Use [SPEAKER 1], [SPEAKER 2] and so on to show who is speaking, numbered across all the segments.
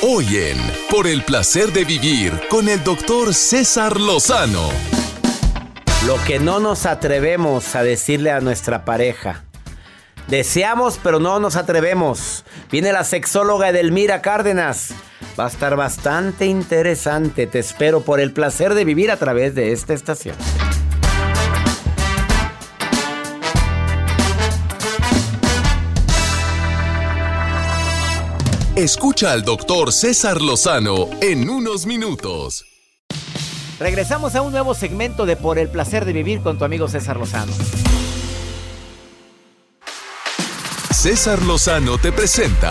[SPEAKER 1] Hoy en Por el placer de vivir con el doctor César Lozano.
[SPEAKER 2] Lo que no nos atrevemos a decirle a nuestra pareja. Deseamos, pero no nos atrevemos. Viene la sexóloga Edelmira Cárdenas. Va a estar bastante interesante. Te espero por el placer de vivir a través de esta estación.
[SPEAKER 1] Escucha al doctor César Lozano en unos minutos.
[SPEAKER 2] Regresamos a un nuevo segmento de Por el placer de vivir con tu amigo César Lozano.
[SPEAKER 1] César Lozano te presenta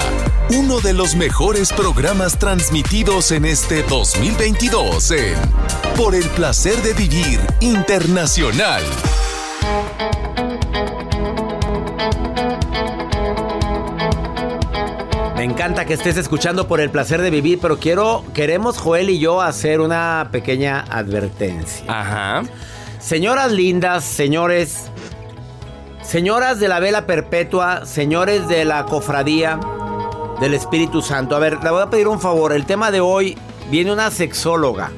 [SPEAKER 1] uno de los mejores programas transmitidos en este 2022 en Por el placer de vivir internacional.
[SPEAKER 2] Encanta que estés escuchando por el placer de vivir, pero quiero, queremos Joel y yo hacer una pequeña advertencia.
[SPEAKER 3] Ajá.
[SPEAKER 2] Señoras lindas, señores, señoras de la vela perpetua, señores de la cofradía del Espíritu Santo. A ver, le voy a pedir un favor. El tema de hoy viene una sexóloga,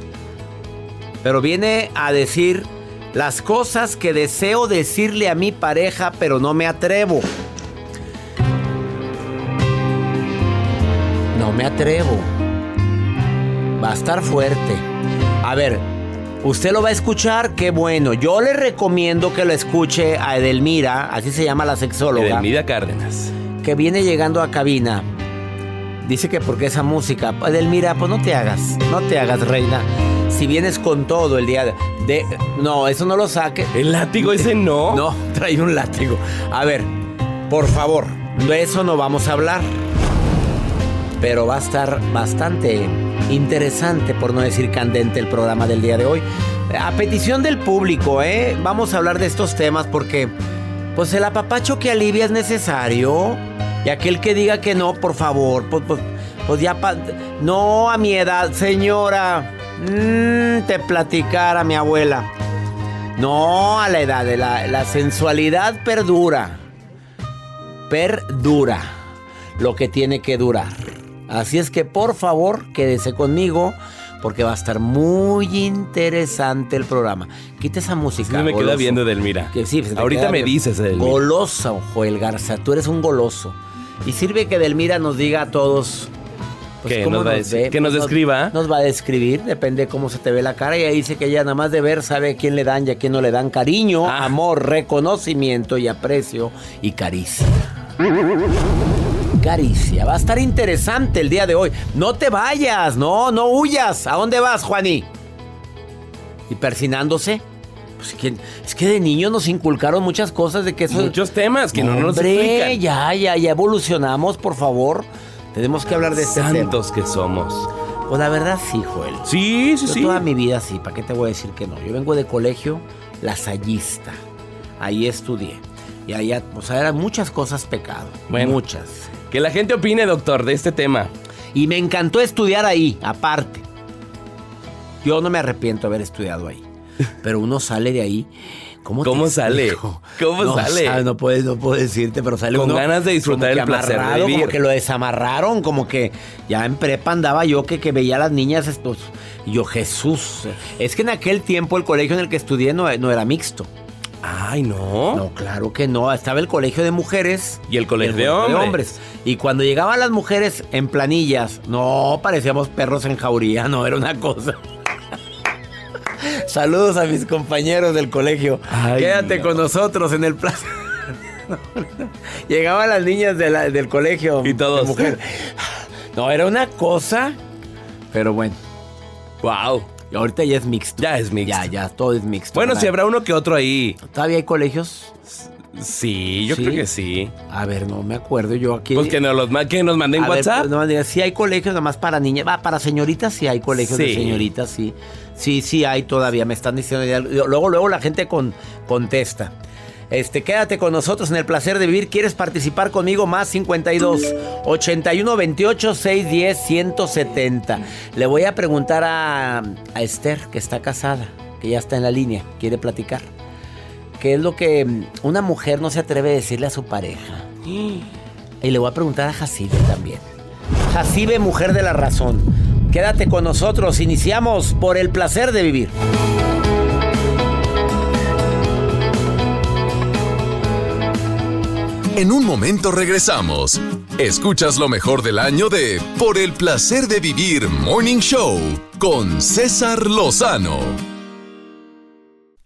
[SPEAKER 2] pero viene a decir las cosas que deseo decirle a mi pareja, pero no me atrevo. Me atrevo. Va a estar fuerte. A ver, usted lo va a escuchar, qué bueno. Yo le recomiendo que lo escuche a Edelmira, así se llama la sexóloga.
[SPEAKER 3] Edelmira Cárdenas.
[SPEAKER 2] Que viene llegando a cabina. Dice que porque esa música. Edelmira, pues no te hagas, no te hagas, reina. Si vienes con todo el día de. de- no, eso no lo saque.
[SPEAKER 3] ¿El látigo ese no?
[SPEAKER 2] No, trae un látigo. A ver, por favor, de eso no vamos a hablar. Pero va a estar bastante interesante, por no decir candente, el programa del día de hoy. A petición del público, ¿eh? Vamos a hablar de estos temas porque, pues, el apapacho que alivia es necesario. Y aquel que diga que no, por favor, pues, pues, pues ya. no a mi edad, señora. Mm, te platicara mi abuela. No a la edad, la sensualidad perdura. Perdura. Lo que tiene que durar. Así es que por favor, quédese conmigo. Porque va a estar muy interesante el programa. Quita esa música.
[SPEAKER 3] Sí, me queda viendo Edelmira.
[SPEAKER 2] Que sí, te
[SPEAKER 3] Ahorita me dices, Edelmira.
[SPEAKER 2] Goloso, Joel Garza. Tú eres un goloso. Y sirve que Delmira nos diga a todos. pues,
[SPEAKER 3] ¿Qué
[SPEAKER 2] cómo
[SPEAKER 3] nos va a decir? ¿Que nos describa?
[SPEAKER 2] Nos, va a describir, depende de cómo se te ve la cara. Y ahí dice que ella nada más de ver sabe a quién le dan y a quién no le dan cariño,
[SPEAKER 3] Ah.
[SPEAKER 2] amor, reconocimiento y aprecio y caricia. Caricia. Va a estar interesante el día de hoy. No te vayas, no, no huyas. ¿A dónde vas, Juaní? ¿Y persinándose? Pues que- es que de niño nos inculcaron muchas cosas de que eso...
[SPEAKER 3] Muchos temas que no nos
[SPEAKER 2] Hombre,
[SPEAKER 3] explican.
[SPEAKER 2] ya, ya, ya evolucionamos, por favor. Tenemos que hablar de este tema.
[SPEAKER 3] Santos que somos.
[SPEAKER 2] Pues la verdad sí, Joel.
[SPEAKER 3] Sí, sí,
[SPEAKER 2] Yo
[SPEAKER 3] sí.
[SPEAKER 2] toda mi vida sí, ¿para qué te voy a decir que no? Yo vengo de colegio lasallista. Ahí estudié. Y allá, o sea, eran muchas cosas pecado.
[SPEAKER 3] Bueno.
[SPEAKER 2] Muchas.
[SPEAKER 3] Que la gente opine, doctor, de este tema.
[SPEAKER 2] Y me encantó estudiar ahí, aparte. Yo no me arrepiento de haber estudiado ahí. Pero uno sale de ahí. ¿Cómo,
[SPEAKER 3] ¿Cómo sale? ¿Cómo
[SPEAKER 2] no,
[SPEAKER 3] sale?
[SPEAKER 2] no, puedo, no puedo decirte, pero sale
[SPEAKER 3] Con
[SPEAKER 2] uno
[SPEAKER 3] ganas de disfrutar el placer de vivir.
[SPEAKER 2] Como que lo desamarraron, como que ya en prepa andaba yo que, que veía a las niñas estos. y yo, Jesús. Es que en aquel tiempo el colegio en el que estudié no, no era mixto.
[SPEAKER 3] Ay, no.
[SPEAKER 2] No, claro que no. Estaba el colegio de mujeres.
[SPEAKER 3] Y el colegio de hombres.
[SPEAKER 2] Y cuando llegaban las mujeres en planillas, no, parecíamos perros en jauría, no, era una cosa. Saludos a mis compañeros del colegio.
[SPEAKER 3] Ay,
[SPEAKER 2] Quédate
[SPEAKER 3] no.
[SPEAKER 2] con nosotros en el plaza. Llegaban las niñas de la- del colegio.
[SPEAKER 3] Y todos.
[SPEAKER 2] mujer. No, era una cosa. Pero bueno,
[SPEAKER 3] Wow.
[SPEAKER 2] y ahorita ya es mixto.
[SPEAKER 3] Ya es mixto.
[SPEAKER 2] Ya, ya, todo es mixto.
[SPEAKER 3] Bueno,
[SPEAKER 2] ¿verdad?
[SPEAKER 3] si habrá uno que otro ahí.
[SPEAKER 2] ¿Todavía hay colegios?
[SPEAKER 3] Sí, yo
[SPEAKER 2] ¿Sí?
[SPEAKER 3] creo que sí.
[SPEAKER 2] A ver, no me acuerdo yo aquí.
[SPEAKER 3] Pues que nos, los, que nos manden
[SPEAKER 2] A ver,
[SPEAKER 3] WhatsApp.
[SPEAKER 2] pues, no, sí hay colegios nada más para niñas. Va, para señoritas sí hay colegios de
[SPEAKER 3] Sí.
[SPEAKER 2] señoritas, sí. Sí, sí hay todavía. Me están diciendo. ya. Luego, luego la gente con, contesta. Este, quédate con nosotros en el placer de vivir. ¿Quieres participar conmigo? Más 52 81 28 610 170. Le voy a preguntar a, a Esther, que está casada, que ya está en la línea, quiere platicar. ¿Qué es lo que mm, una mujer no se atreve a decirle a su pareja? Y le voy a preguntar a Jacibe también. Jacibe, mujer de la razón. Quédate con nosotros. Iniciamos por el placer de vivir.
[SPEAKER 1] En un momento regresamos. Escuchas lo mejor del año de Por el placer de vivir Morning Show con César Lozano.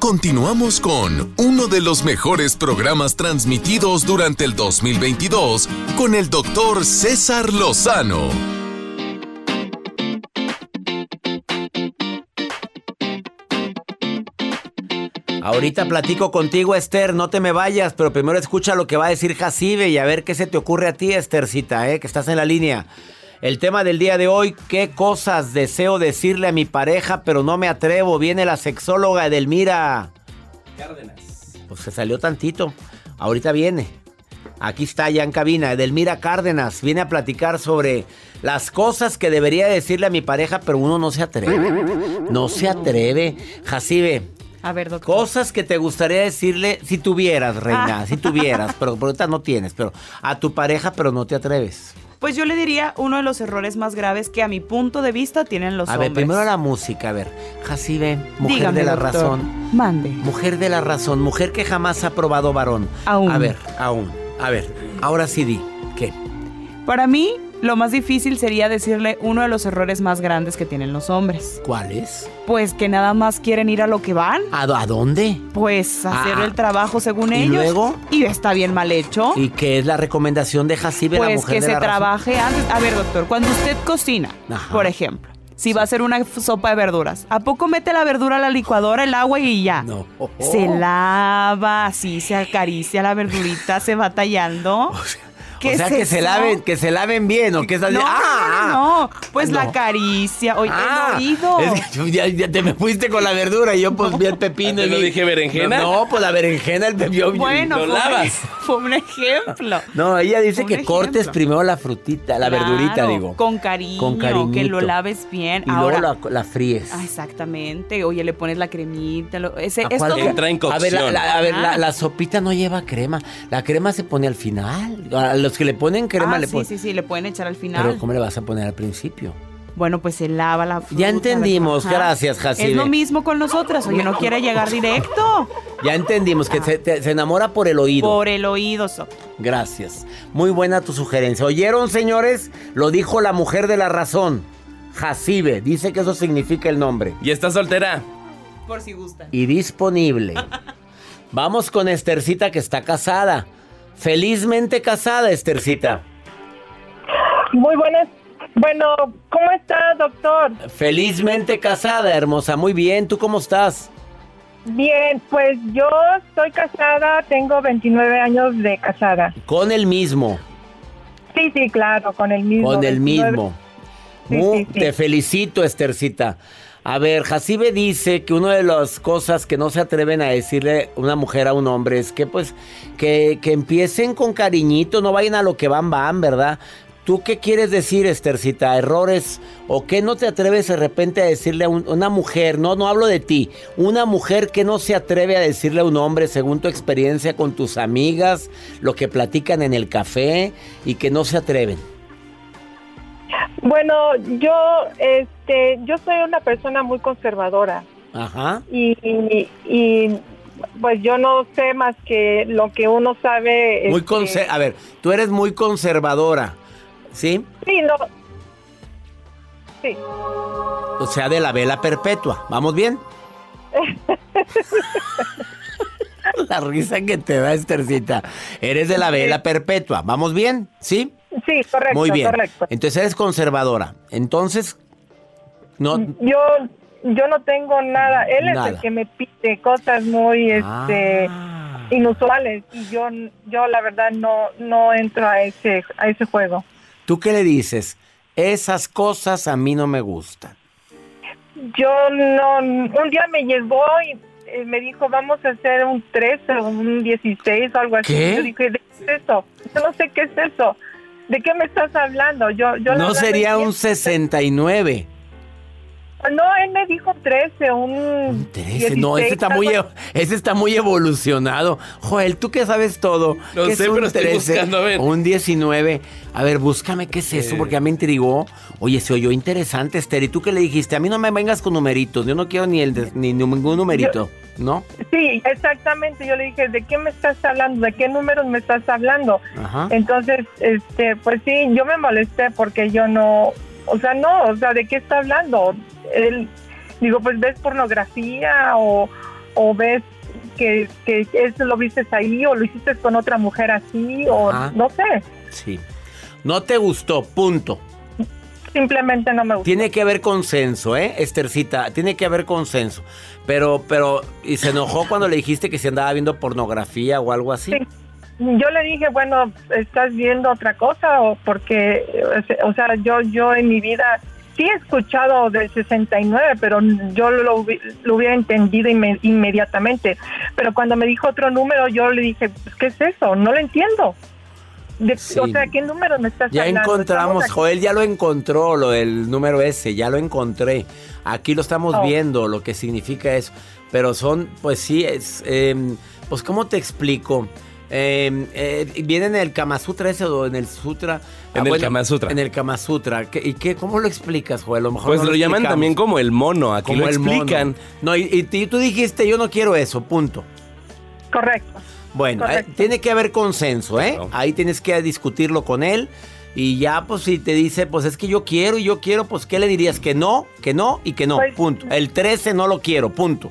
[SPEAKER 1] Continuamos con uno de los mejores programas transmitidos durante el 2022 con el doctor César Lozano.
[SPEAKER 2] Ahorita platico contigo, Esther, no te me vayas, pero primero escucha lo que va a decir Jacibe y a ver qué se te ocurre a ti, Esthercita, ¿eh? que estás en la línea. El tema del día de hoy, ¿qué cosas deseo decirle a mi pareja, pero no me atrevo? Viene la sexóloga Edelmira.
[SPEAKER 3] Cárdenas.
[SPEAKER 2] Pues se salió tantito. Ahorita viene. Aquí está ya en cabina. Edelmira Cárdenas viene a platicar sobre las cosas que debería decirle a mi pareja, pero uno no se atreve. No se atreve. Jacibe,
[SPEAKER 4] A ver, doctor.
[SPEAKER 2] cosas que te gustaría decirle si tuvieras, reina,
[SPEAKER 4] Ah.
[SPEAKER 2] si tuvieras, pero por ahorita no tienes, pero a tu pareja, pero no te atreves.
[SPEAKER 4] Pues yo le diría uno de los errores más graves que a mi punto de vista tienen los
[SPEAKER 2] a
[SPEAKER 4] hombres.
[SPEAKER 2] ver, primero la música, a ver. Jacibe, mujer
[SPEAKER 4] Dígame,
[SPEAKER 2] de la
[SPEAKER 4] doctor.
[SPEAKER 2] razón.
[SPEAKER 4] Mande.
[SPEAKER 2] Mujer de la razón, mujer que jamás ha probado varón.
[SPEAKER 4] Aún.
[SPEAKER 2] A ver, aún. A ver, ahora sí di. ¿Qué?
[SPEAKER 4] Para mí, lo más difícil sería decirle uno de los errores más grandes que tienen los hombres.
[SPEAKER 2] ¿Cuál es?
[SPEAKER 4] Pues que nada más quieren ir a lo que van.
[SPEAKER 2] ¿A, dónde?
[SPEAKER 4] Pues hacer
[SPEAKER 2] Ah.
[SPEAKER 4] el trabajo según
[SPEAKER 2] ¿Y
[SPEAKER 4] ellos.
[SPEAKER 2] luego?
[SPEAKER 4] Y está bien mal hecho.
[SPEAKER 2] ¿Y qué es la recomendación de Jacibe, la
[SPEAKER 4] pues
[SPEAKER 2] mujer
[SPEAKER 4] que
[SPEAKER 2] de
[SPEAKER 4] se
[SPEAKER 2] la
[SPEAKER 4] trabaje antes. A ver, doctor, cuando usted cocina,
[SPEAKER 2] Ajá.
[SPEAKER 4] por ejemplo, si va a hacer una sopa de verduras, ¿a poco mete la verdura a la licuadora, el agua y ya?
[SPEAKER 2] No.
[SPEAKER 4] Se lava, así se acaricia la verdurita, se va tallando.
[SPEAKER 2] O sea, que se laven, que se laven bien, o que es así.
[SPEAKER 4] No,
[SPEAKER 2] ¡Ah!
[SPEAKER 4] no, no, No, pues
[SPEAKER 2] Ah,
[SPEAKER 4] la
[SPEAKER 2] no.
[SPEAKER 4] caricia, oye,
[SPEAKER 2] Ah,
[SPEAKER 4] el oído.
[SPEAKER 2] es que yo- ya, ya te me fuiste con la verdura y yo pues vi el pepino.
[SPEAKER 3] ¿Te
[SPEAKER 2] y
[SPEAKER 3] lo
[SPEAKER 2] vi-
[SPEAKER 3] dije berenjena?
[SPEAKER 2] No, pues la berenjena, el pepino.
[SPEAKER 4] bueno,
[SPEAKER 3] lo
[SPEAKER 4] fue,
[SPEAKER 3] lavas.
[SPEAKER 4] fue un ejemplo.
[SPEAKER 2] No, ella dice que cortes primero la frutita, la
[SPEAKER 4] Claro,
[SPEAKER 2] verdurita, digo.
[SPEAKER 4] Con cariño,
[SPEAKER 2] Con
[SPEAKER 4] que lo
[SPEAKER 2] cariñito.
[SPEAKER 4] laves bien.
[SPEAKER 2] Y
[SPEAKER 4] Ahora,
[SPEAKER 2] luego la, la fríes.
[SPEAKER 4] Ah, exactamente. Oye, le pones la cremita. lo- ese,
[SPEAKER 2] ¿A
[SPEAKER 4] es
[SPEAKER 2] cuál
[SPEAKER 4] todo-
[SPEAKER 3] Entra en
[SPEAKER 2] A ver, la,
[SPEAKER 3] cocción.
[SPEAKER 2] la- a ver, la,
[SPEAKER 4] Ah.
[SPEAKER 2] la sopita no lleva crema. La crema se pone al final. A los que le ponen crema
[SPEAKER 4] Ah,
[SPEAKER 2] le
[SPEAKER 4] sí,
[SPEAKER 2] ponen.
[SPEAKER 4] sí, sí, le pueden echar al final.
[SPEAKER 2] Pero ¿cómo le vas a poner al principio?
[SPEAKER 4] Bueno, pues se lava la fruta.
[SPEAKER 2] Ya entendimos, gracias, Jacibe.
[SPEAKER 4] Es lo mismo con nosotras. Oye, no quiere llegar directo.
[SPEAKER 2] Ya entendimos que se, te- se enamora por el oído.
[SPEAKER 4] Por el oído, so.
[SPEAKER 2] Gracias. Muy buena tu sugerencia. ¿Oyeron, señores? Lo dijo la mujer de la razón. Jacibe. Dice que eso significa el nombre.
[SPEAKER 3] ¿Y está soltera?
[SPEAKER 4] Por si gustan.
[SPEAKER 2] Y disponible. Vamos con Estercita que está casada. Felizmente casada, Estercita.
[SPEAKER 5] Muy buenas. Bueno, ¿cómo está, doctor?
[SPEAKER 2] Felizmente casada, hermosa. Muy bien. ¿Tú cómo estás?
[SPEAKER 5] Bien, pues yo estoy casada, tengo 29 años de casada.
[SPEAKER 2] Con el mismo.
[SPEAKER 5] Sí, sí, claro, con el mismo.
[SPEAKER 2] Con el
[SPEAKER 5] 29.
[SPEAKER 2] mismo.
[SPEAKER 5] Sí,
[SPEAKER 2] Mu-
[SPEAKER 5] sí, sí.
[SPEAKER 2] Te felicito, Estercita. A ver, Jacibe dice que una de las cosas que no se atreven a decirle una mujer a un hombre es que pues que, que empiecen con cariñito, no vayan a lo que van, van, ¿verdad? ¿Tú qué quieres decir, Estercita? ¿Errores? ¿O qué no te atreves de repente a decirle a un- una mujer? No, no hablo de ti. Una mujer que no se atreve a decirle a un hombre, según tu experiencia con tus amigas, lo que platican en el café y que no se atreven.
[SPEAKER 5] Bueno, yo, este, yo soy una persona muy conservadora
[SPEAKER 2] Ajá.
[SPEAKER 5] y, y, y, pues yo no sé más que lo que uno sabe.
[SPEAKER 2] Muy
[SPEAKER 5] este,
[SPEAKER 2] a ver, tú eres muy conservadora, ¿sí?
[SPEAKER 5] Sí, no. Sí.
[SPEAKER 2] O sea, de la vela perpetua. ¿Vamos bien? la risa que te da, Estercita. Eres de la vela perpetua. ¿Vamos bien? ¿Sí?
[SPEAKER 5] Sí, correcto,
[SPEAKER 2] Muy bien.
[SPEAKER 5] correcto.
[SPEAKER 2] Entonces eres conservadora. Entonces, no.
[SPEAKER 5] Yo, yo no tengo nada. Él es el que me pide cosas muy, este,
[SPEAKER 2] Ah.
[SPEAKER 5] inusuales y yo, yo la verdad no, no entro a ese, a ese juego.
[SPEAKER 2] ¿Tú qué le dices? Esas cosas a mí no me gustan.
[SPEAKER 5] Yo no, un día me llegó y eh, me dijo vamos a hacer un 13 o un 16 o algo así.
[SPEAKER 2] ¿Qué?
[SPEAKER 5] Yo dije, ¿de qué es eso? Yo no sé qué es eso. ¿De qué me estás hablando? Yo, yo
[SPEAKER 2] No sería un
[SPEAKER 5] entiendo.
[SPEAKER 2] 69.
[SPEAKER 5] No, él me dijo 13, un,
[SPEAKER 2] Un 13. No, ese
[SPEAKER 5] 16,
[SPEAKER 2] está muy, ese está muy evolucionado. Joel, tú que sabes todo.
[SPEAKER 3] No
[SPEAKER 2] ¿Qué
[SPEAKER 3] sé,
[SPEAKER 2] es un
[SPEAKER 3] pero estoy buscando, a ver.
[SPEAKER 2] Un 19. A ver, búscame qué es eso,
[SPEAKER 3] Eh.
[SPEAKER 2] porque ya me intrigó. Oye, se oyó interesante, Esther. ¿Y tú qué le dijiste? A mí no me vengas con numeritos. Yo no quiero ni, el de- ni ningún numerito. ¿No?
[SPEAKER 5] Sí, exactamente. Yo le dije, ¿de qué me estás hablando? ¿De qué números me estás hablando?
[SPEAKER 2] Ajá.
[SPEAKER 5] Entonces, este, pues sí, yo me molesté porque yo no, o sea, no, o sea, ¿de qué está hablando? Él, digo, pues ves pornografía o, o ves que, que eso lo viste ahí o lo hiciste con otra mujer así o
[SPEAKER 2] Ajá.
[SPEAKER 5] no sé,
[SPEAKER 2] Sí. No te gustó, punto.
[SPEAKER 5] simplemente no me gusta.
[SPEAKER 2] Tiene que haber consenso, ¿eh, Estercita? Tiene que haber consenso. Pero, pero, ¿y se enojó cuando le dijiste que se andaba viendo pornografía o algo así?
[SPEAKER 5] Sí. Yo le dije, bueno, ¿estás viendo otra cosa? o Porque, o sea, yo, yo en mi vida sí he escuchado del 69, pero yo lo, lo hubiera entendido inme- inmediatamente. Pero cuando me dijo otro número, yo le dije, pues, ¿qué es eso? No lo entiendo. De-
[SPEAKER 2] Sí.
[SPEAKER 5] O sea, ¿qué número me estás
[SPEAKER 2] Ya
[SPEAKER 5] hablando?
[SPEAKER 2] encontramos, Joel ya lo encontró, lo del número ese, ya lo encontré. Aquí lo estamos
[SPEAKER 5] Oh.
[SPEAKER 2] viendo, lo que significa eso. Pero son, pues sí, es, em, pues ¿cómo te explico? Em, eh, ¿Viene en el Kama Sutra ese o en el Sutra?
[SPEAKER 3] En el Kama Sutra.
[SPEAKER 2] En el Kama Sutra. ¿Qué- ¿Y qué, cómo lo explicas, Joel? A lo mejor
[SPEAKER 3] Pues
[SPEAKER 2] no
[SPEAKER 3] lo llaman también como el mono. Aquí
[SPEAKER 2] Como
[SPEAKER 3] lo explican.
[SPEAKER 2] No, y, y- y tú dijiste, yo no quiero eso, punto.
[SPEAKER 5] Correcto.
[SPEAKER 2] Bueno,
[SPEAKER 5] Correcto.
[SPEAKER 2] eh, tiene que haber consenso, ¿eh?
[SPEAKER 3] Claro.
[SPEAKER 2] Ahí tienes que discutirlo con él. Y ya, pues, si te dice, pues es que yo quiero y yo quiero, pues, ¿qué le dirías? Que no, que no y que no,
[SPEAKER 5] Pues-
[SPEAKER 2] punto. El 13 no lo quiero, punto.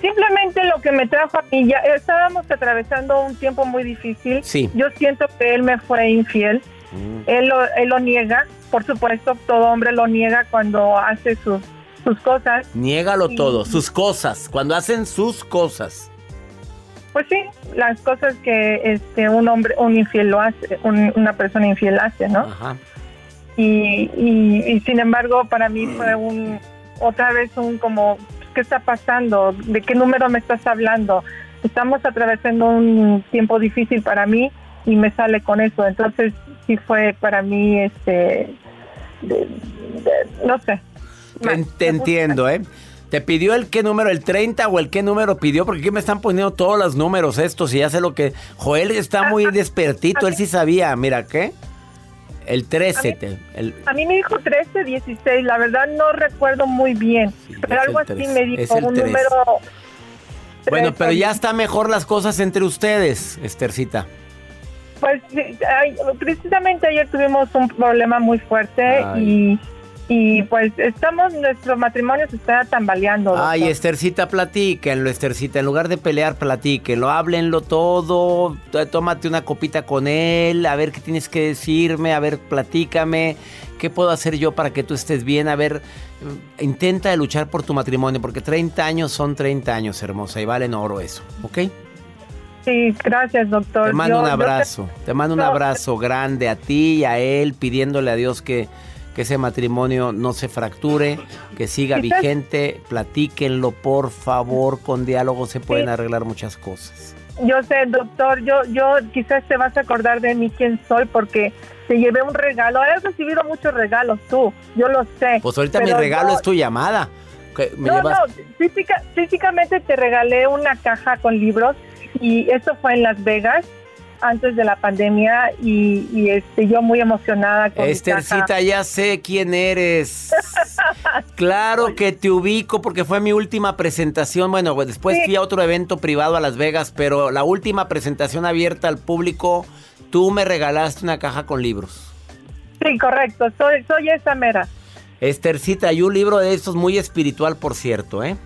[SPEAKER 5] Simplemente lo que me trajo a mí, ya estábamos atravesando un tiempo muy difícil.
[SPEAKER 2] Sí.
[SPEAKER 5] Yo siento que él me fue infiel. Él lo, él lo niega. Por supuesto, todo hombre lo niega cuando hace sus, sus cosas.
[SPEAKER 2] Niégalo todo, sus cosas, cuando hacen sus cosas.
[SPEAKER 5] Pues sí, las cosas que este un hombre, un infiel lo hace, un- una persona infiel hace, ¿no?
[SPEAKER 2] Ajá.
[SPEAKER 5] y, y, y sin embargo para mí fue un otra vez un como ¿qué está pasando? ¿De qué número me estás hablando? Estamos atravesando un tiempo difícil para mí y me sale con eso. Entonces sí fue para mí, este, de- de- no sé.
[SPEAKER 2] Te, te entiendo, ¿eh? ¿Te pidió el qué número, el 30 o el qué número pidió? Porque aquí me están poniendo todos los números estos y ya sé lo que... Joel está muy despertito, él sí sabía. Mira, ¿qué? El 13. te- el-
[SPEAKER 5] A mí me dijo 13, 16, la verdad no recuerdo muy bien, pero algo así
[SPEAKER 2] 13,
[SPEAKER 5] me dijo, un
[SPEAKER 2] 13.
[SPEAKER 5] número...
[SPEAKER 2] Bueno, pero
[SPEAKER 5] 13.
[SPEAKER 2] ya está mejor las cosas entre ustedes, Estercita.
[SPEAKER 5] Pues precisamente ayer tuvimos un problema muy fuerte
[SPEAKER 2] Ay.
[SPEAKER 5] y, y pues estamos, nuestro matrimonio se está tambaleando.
[SPEAKER 2] Ay,
[SPEAKER 5] doctor.
[SPEAKER 2] Estercita, platíquenlo, Estercita. En lugar de pelear, platíquenlo. Háblenlo todo. Tómate una copita con él. A ver qué tienes que decirme. A ver, platícame. ¿Qué puedo hacer yo para que tú estés bien? A ver, mm, intenta luchar por tu matrimonio. Porque 30 años son 30 años, hermosa. Y valen oro eso. ¿Ok?
[SPEAKER 5] Sí, gracias, doctor.
[SPEAKER 2] Te mando
[SPEAKER 5] Yo-
[SPEAKER 2] un
[SPEAKER 5] te-
[SPEAKER 2] abrazo. Te mando un abrazo grande a ti y a él, pidiéndole a Dios que, que ese matrimonio no se fracture, que siga
[SPEAKER 5] Quizás-
[SPEAKER 2] vigente. Platíquenlo, por favor. Con diálogo se pueden
[SPEAKER 5] Sí.
[SPEAKER 2] arreglar muchas cosas.
[SPEAKER 5] Yo sé, doctor, yo, yo quizás te vas a acordar de mí quién soy porque te llevé un regalo. Has recibido muchos regalos tú, yo lo sé.
[SPEAKER 2] Pues ahorita mi regalo
[SPEAKER 5] yo-
[SPEAKER 2] es tu llamada. Me
[SPEAKER 5] no,
[SPEAKER 2] llevas-
[SPEAKER 5] no, física- físicamente te regalé una caja con libros y eso fue en Las Vegas antes de la pandemia y, y, este yo muy emocionada con
[SPEAKER 2] Estercita, ya sé quién eres. Claro que te ubico porque fue mi última presentación. Bueno, pues después
[SPEAKER 5] Sí.
[SPEAKER 2] fui a otro evento privado a Las Vegas, pero la última presentación abierta al público, tú me regalaste una caja con libros.
[SPEAKER 5] Sí, correcto, soy, soy esa mera.
[SPEAKER 2] Estercita, y un libro de estos muy espiritual, por cierto, ¿eh?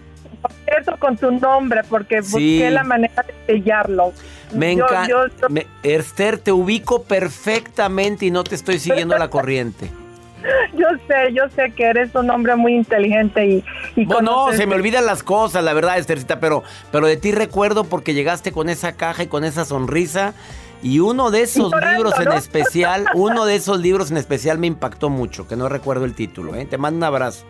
[SPEAKER 5] Por cierto, con tu nombre, porque
[SPEAKER 2] Sí.
[SPEAKER 5] busqué la manera de sellarlo.
[SPEAKER 2] Me encanta.
[SPEAKER 5] yo-
[SPEAKER 2] Esther, te ubico perfectamente y no te estoy siguiendo la corriente.
[SPEAKER 5] Yo sé, yo sé que eres un hombre muy inteligente y, y
[SPEAKER 2] Bueno, no, se me olvidan las cosas, la verdad, Estercita, pero, pero de ti recuerdo porque llegaste con esa caja y con esa sonrisa. Y uno de esos
[SPEAKER 5] llorando,
[SPEAKER 2] libros en
[SPEAKER 5] ¿no?
[SPEAKER 2] especial, uno de esos libros en especial me impactó mucho, que no recuerdo el título, ¿eh? Te mando un abrazo.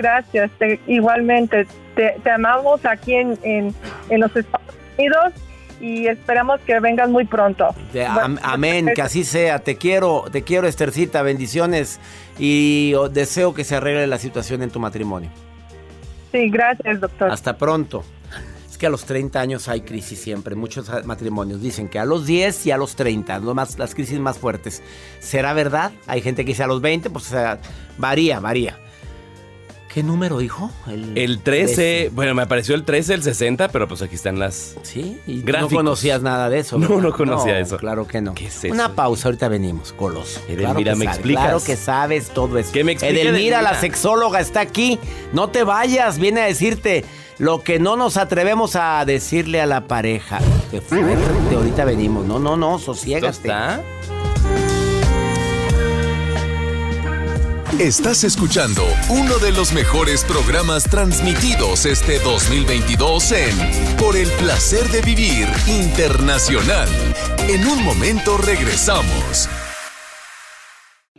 [SPEAKER 5] Gracias, te- igualmente. Te, te amamos aquí en, en, en los Estados Unidos y esperamos que vengas muy pronto.
[SPEAKER 2] De-
[SPEAKER 5] Bueno,
[SPEAKER 2] am- amén, que así sea. Te quiero, te quiero, Estercita, bendiciones. Y oh, deseo que se arregle la situación en tu matrimonio.
[SPEAKER 5] Sí, gracias, doctor.
[SPEAKER 2] Hasta pronto. Es que a los 30 años hay crisis siempre. Muchos matrimonios dicen que a los 10 y a los 30, lo más, las crisis más fuertes. ¿Será verdad? Hay gente que dice a los 20, pues varía, varía. ¿Qué número dijo?
[SPEAKER 3] El 13, bueno, me apareció el 13, el 60, pero pues aquí están las.
[SPEAKER 2] Sí, y tú no
[SPEAKER 3] Gráficos.
[SPEAKER 2] conocías nada de eso.
[SPEAKER 3] No,
[SPEAKER 2] ¿verdad?
[SPEAKER 3] no conocía eso.
[SPEAKER 2] Claro que no.
[SPEAKER 3] ¿Qué es eso?
[SPEAKER 2] Una pausa, ahorita venimos, goloso.
[SPEAKER 3] Edelmira,
[SPEAKER 2] que
[SPEAKER 3] ¿me
[SPEAKER 2] sabes,
[SPEAKER 3] explicas?
[SPEAKER 2] Claro que sabes todo eso.
[SPEAKER 3] ¿Qué me explica,
[SPEAKER 2] Edelmira, la
[SPEAKER 3] Edelmira?
[SPEAKER 2] sexóloga, está aquí. No te vayas, viene a decirte lo que no nos atrevemos a decirle a la pareja. Fuerte, ahorita venimos. No, no, no,
[SPEAKER 3] ¿Esto
[SPEAKER 2] sosiégate.
[SPEAKER 3] está?
[SPEAKER 1] Estás escuchando uno de los mejores programas transmitidos este 2022 en Por el placer de vivir internacional. En un momento regresamos.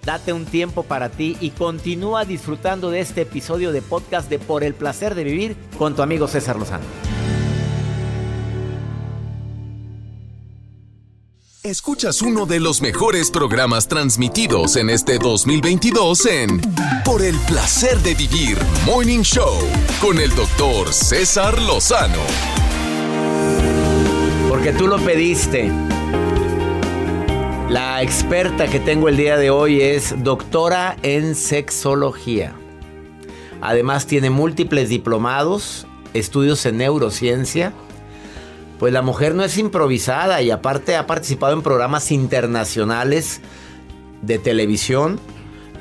[SPEAKER 2] Date un tiempo para ti y continúa disfrutando de este episodio de podcast de Por el placer de vivir con tu amigo César Lozano.
[SPEAKER 1] Escuchas uno de los mejores programas transmitidos en este 2022 en Por el placer de vivir Morning Show con el doctor César Lozano.
[SPEAKER 2] Porque tú lo pediste. La experta que tengo el día de hoy es doctora en sexología. Además tiene múltiples diplomados, estudios en neurociencia. Pues la mujer no es improvisada y aparte ha participado en programas internacionales de televisión.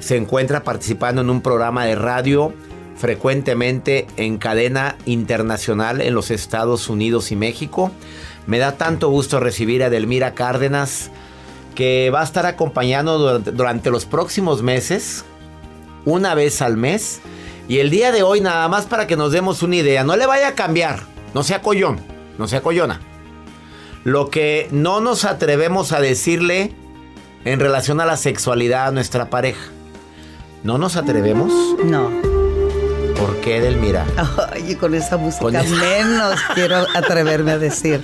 [SPEAKER 2] Se encuentra participando en un programa de radio frecuentemente en cadena internacional en los Estados Unidos y México. Me da tanto gusto recibir a Delmira Cárdenas, que va a estar acompañando durante, durante los próximos meses, una vez al mes. Y el día de hoy, nada más para que nos demos una idea, no le vaya a cambiar, no sea collón, no sea collona. Lo que no nos atrevemos a decirle en relación a la sexualidad a nuestra pareja. ¿No nos atrevemos?
[SPEAKER 6] No.
[SPEAKER 2] ¿Por qué, Edelmira?
[SPEAKER 6] Ay, con esa música
[SPEAKER 2] Con esa-
[SPEAKER 6] menos quiero atreverme a decir.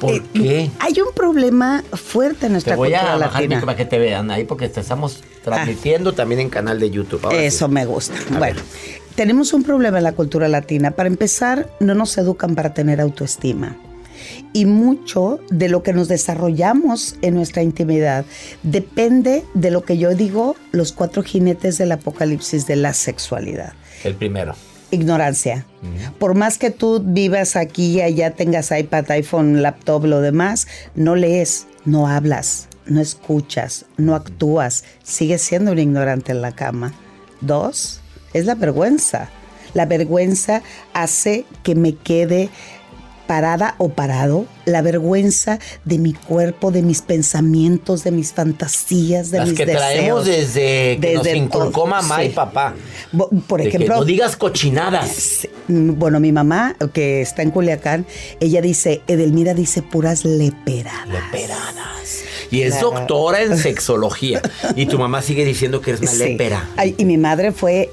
[SPEAKER 2] ¿Por
[SPEAKER 6] Eh,
[SPEAKER 2] qué?
[SPEAKER 6] Hay un problema fuerte en nuestra
[SPEAKER 2] Te voy
[SPEAKER 6] cultura
[SPEAKER 2] a bajar
[SPEAKER 6] latina.
[SPEAKER 2] para que te vean ahí porque te estamos transmitiendo también en canal de YouTube. Ahora sí.
[SPEAKER 6] Eso me gusta. Bueno, tenemos un problema en la cultura latina. Para empezar, no nos educan para tener autoestima. Y mucho de lo que nos desarrollamos en nuestra intimidad depende de lo que yo digo, los cuatro jinetes del apocalipsis de la sexualidad.
[SPEAKER 2] El primero.
[SPEAKER 6] Ignorancia. Por más que tú vivas aquí y allá, tengas iPad, iPhone, laptop, lo demás, no lees, no hablas, no escuchas, no actúas, sigues siendo un ignorante en la cama. Dos, es la vergüenza. La vergüenza hace que me quede parada o parado, la vergüenza de mi cuerpo, de mis pensamientos, de mis fantasías, de
[SPEAKER 2] Las
[SPEAKER 6] mis
[SPEAKER 2] que traemos
[SPEAKER 6] deseos.
[SPEAKER 2] desde que nos
[SPEAKER 6] Desde
[SPEAKER 2] inculcó
[SPEAKER 6] todo,
[SPEAKER 2] mamá y papá.
[SPEAKER 6] Por ejemplo,
[SPEAKER 2] no digas cochinadas.
[SPEAKER 6] Mm, Bueno, mi mamá, que está en Culiacán, ella dice, Edelmira dice puras leperadas.
[SPEAKER 2] Leperadas. Y es
[SPEAKER 6] Claro.
[SPEAKER 2] doctora en sexología. y tu mamá sigue diciendo que eres una
[SPEAKER 6] Sí.
[SPEAKER 2] lepera.
[SPEAKER 6] Ay, y mi madre fue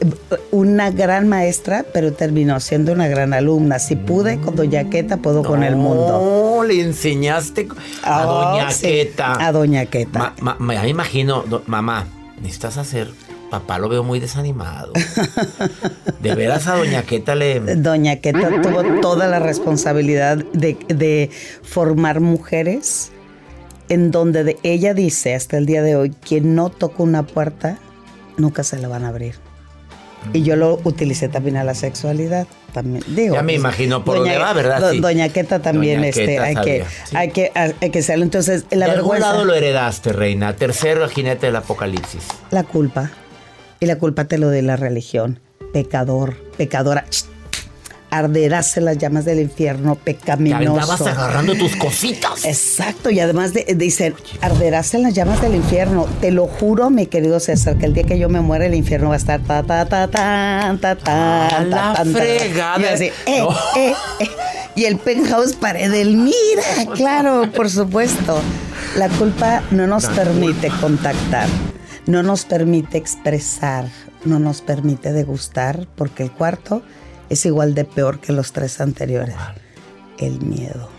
[SPEAKER 6] una gran maestra, pero terminó siendo una gran alumna. Si pude con Doña Queta, puedo con el mundo.
[SPEAKER 2] No, le enseñaste a
[SPEAKER 6] Ah,
[SPEAKER 2] Doña
[SPEAKER 6] sí,
[SPEAKER 2] Queta.
[SPEAKER 6] A Doña Queta.
[SPEAKER 2] Ma- ma- me me imagino, do- mamá, necesitas hacer. Papá lo veo muy desanimado. De veras a Doña Queta le.
[SPEAKER 6] Doña Queta tuvo toda la responsabilidad de, de formar mujeres en donde de- ella dice hasta el día de hoy, quien no toca una puerta, nunca se la van a abrir. Y yo lo utilicé también a la sexualidad. También, digo,
[SPEAKER 2] Ya me
[SPEAKER 6] pues,
[SPEAKER 2] imagino por dónde va, ¿verdad?
[SPEAKER 6] Do-
[SPEAKER 2] Sí.
[SPEAKER 6] Doña Queta también,
[SPEAKER 2] Doña
[SPEAKER 6] este,
[SPEAKER 2] Queta
[SPEAKER 6] hay, que,
[SPEAKER 2] sí.
[SPEAKER 6] hay que, hay que hacerlo. Entonces, la
[SPEAKER 2] de algún
[SPEAKER 6] vergüenza,
[SPEAKER 2] lado lo heredaste, reina. Tercero, jinete del apocalipsis.
[SPEAKER 6] la culpa. Y la culpa te lo de la religión. Pecador, pecadora. Ch, Arderás en las llamas del infierno, pecaminoso.
[SPEAKER 2] andabas agarrando tus cositas.
[SPEAKER 6] Exacto, y además de- dicen, arderás en las llamas del infierno. Te lo juro, mi querido César, que el día que yo me muera, el infierno va a estar ta ta ta tan ta
[SPEAKER 2] Ah,
[SPEAKER 6] tan
[SPEAKER 2] la
[SPEAKER 6] ta, ta.
[SPEAKER 2] fregada.
[SPEAKER 6] Y así, eh,
[SPEAKER 2] No.
[SPEAKER 6] eh, eh. Y el penthouse pared del mira, claro, por supuesto. La culpa no nos
[SPEAKER 2] La
[SPEAKER 6] permite contactar, no nos permite expresar, no nos permite degustar, porque el cuarto es igual de peor que los tres anteriores. El miedo.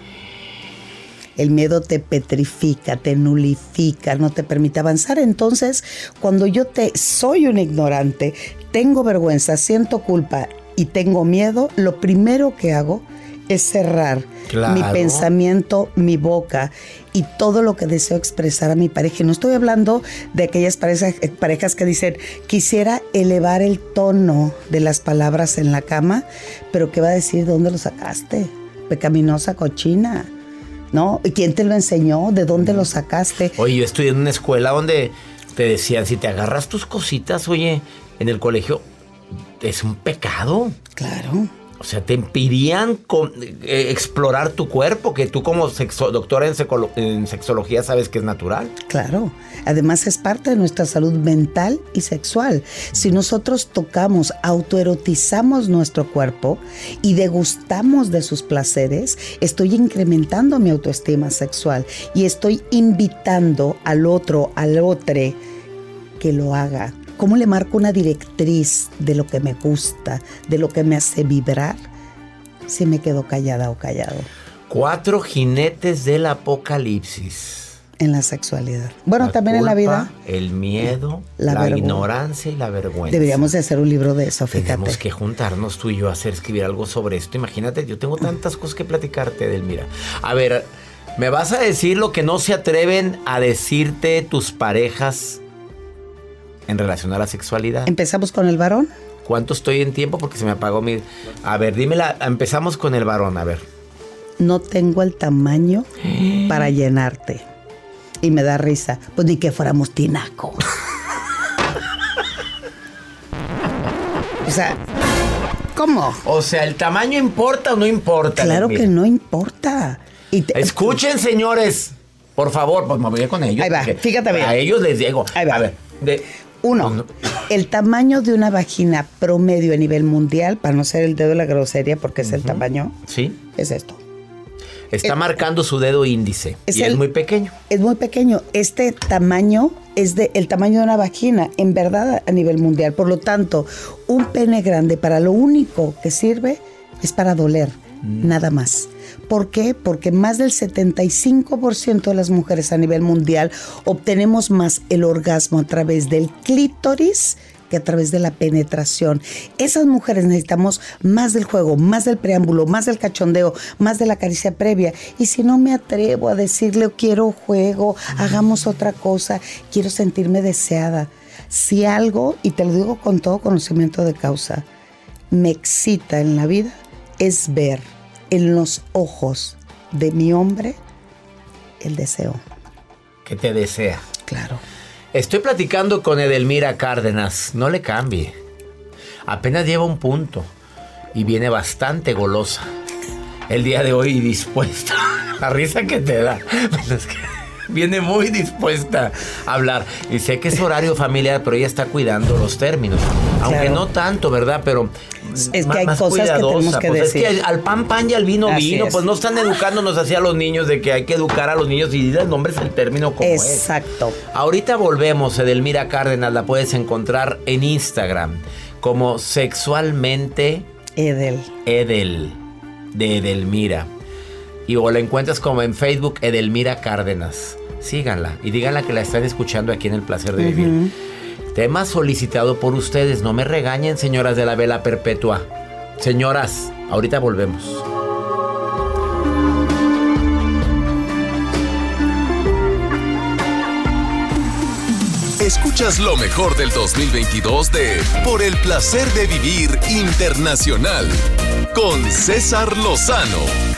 [SPEAKER 6] El miedo te petrifica, te nulifica, no te permite avanzar. Entonces, cuando yo te soy un ignorante, tengo vergüenza, siento culpa y tengo miedo, lo primero que hago es cerrar
[SPEAKER 2] Claro.
[SPEAKER 6] mi pensamiento, mi boca y todo lo que deseo expresar a mi pareja. No estoy hablando de aquellas parejas, parejas que dicen, quisiera elevar el tono de las palabras en la cama, pero ¿qué va a decir? ¿De dónde lo sacaste? Pecaminosa cochina. ¿No? ¿Y quién te lo enseñó? ¿De dónde lo sacaste?
[SPEAKER 2] Oye, yo estudié en una escuela donde te decían, si te agarras tus cositas, oye, en el colegio, es un pecado.
[SPEAKER 6] Claro.
[SPEAKER 2] O sea, te impidían con- eh, explorar tu cuerpo, que tú como doctora en sexología sabes que es natural.
[SPEAKER 6] Claro, además es parte de nuestra salud mental y sexual. Si nosotros tocamos, autoerotizamos nuestro cuerpo y degustamos de sus placeres, estoy incrementando mi autoestima sexual y estoy invitando al otro, al otro, que lo haga. ¿Cómo le marco una directriz de lo que me gusta, de lo que me hace vibrar? Si me quedo callada o callado
[SPEAKER 2] Cuatro jinetes del apocalipsis.
[SPEAKER 6] en la sexualidad. Bueno, también en la vida.
[SPEAKER 2] El miedo,
[SPEAKER 6] La
[SPEAKER 2] la, ignorancia y la vergüenza.
[SPEAKER 6] Deberíamos de hacer un libro de eso, fíjate.
[SPEAKER 2] Tenemos que juntarnos tú y yo a hacer escribir algo sobre esto. Imagínate, yo tengo tantas cosas que platicarte, Delmira. A ver, ¿me vas a decir lo que no se atreven a decirte tus parejas en relación a la sexualidad?
[SPEAKER 6] Empezamos con el varón.
[SPEAKER 2] ¿Cuánto estoy en tiempo? Porque se me apagó mi... A ver, dímela. Empezamos con el varón, a ver.
[SPEAKER 6] No tengo el tamaño para llenarte. Y me da risa. Pues ni que fuéramos tinaco. o sea, ¿cómo?
[SPEAKER 2] O sea, ¿el tamaño importa o no importa?
[SPEAKER 6] Claro que no importa. Y te-
[SPEAKER 2] Escuchen, señores. Por favor, pues me voy con ellos.
[SPEAKER 6] Ahí va, fíjate bien.
[SPEAKER 2] A ellos les digo.
[SPEAKER 6] Ahí va.
[SPEAKER 2] A ver, de-
[SPEAKER 6] Uno, el tamaño de una vagina promedio a nivel mundial, para no ser el dedo de la grosería porque es el tamaño,
[SPEAKER 2] ¿Sí?
[SPEAKER 6] es esto.
[SPEAKER 2] Está
[SPEAKER 6] Eh,
[SPEAKER 2] marcando su dedo índice.
[SPEAKER 6] es
[SPEAKER 2] y es muy pequeño.
[SPEAKER 6] Es muy pequeño. Este tamaño es de el tamaño de una vagina, en verdad, a nivel mundial. Por lo tanto, un pene grande para lo único que sirve es para doler, nada más. ¿Por qué? Porque más del 75% de las mujeres a nivel mundial obtenemos más el orgasmo a través del clítoris que a través de la penetración. Esas mujeres necesitamos más del juego, más del preámbulo, más del cachondeo, más de la caricia previa. Y si no me atrevo a decirle quiero juego, hagamos otra cosa, quiero sentirme deseada. Si algo, y te lo digo con todo conocimiento de causa, me excita en la vida es ver en los ojos de mi hombre el deseo.
[SPEAKER 2] Que te desea.
[SPEAKER 6] Claro.
[SPEAKER 2] Estoy platicando con Edelmira Cárdenas. No le cambie. Apenas lleva un punto. Y viene bastante golosa. El día de hoy dispuesta. La risa que te da. Bueno, es que viene muy dispuesta a hablar. Y sé que es horario familiar, pero ella está cuidando los términos. Aunque
[SPEAKER 6] Claro.
[SPEAKER 2] no tanto, ¿verdad? Pero
[SPEAKER 6] Es que hay cosas que tenemos que
[SPEAKER 2] Pues es
[SPEAKER 6] decir.
[SPEAKER 2] que al pan pan y al vino
[SPEAKER 6] Así
[SPEAKER 2] vino.
[SPEAKER 6] es.
[SPEAKER 2] Pues no están educándonos así a los niños de que hay que educar a los niños y el nombre es el término como es.
[SPEAKER 6] Exacto.
[SPEAKER 2] Ahorita volvemos, Edelmira Cárdenas, la puedes encontrar en Instagram como sexualmente
[SPEAKER 6] Edel.
[SPEAKER 2] Edel, de Edelmira. Y o la encuentras como en Facebook Edelmira Cárdenas. Síganla y díganla que la están escuchando aquí en El Placer de Vivir. Tema solicitado por ustedes. No me regañen, señoras de la vela perpetua. Señoras, ahorita volvemos.
[SPEAKER 1] Escuchas lo mejor del 2022 de Por el placer de vivir internacional con César Lozano.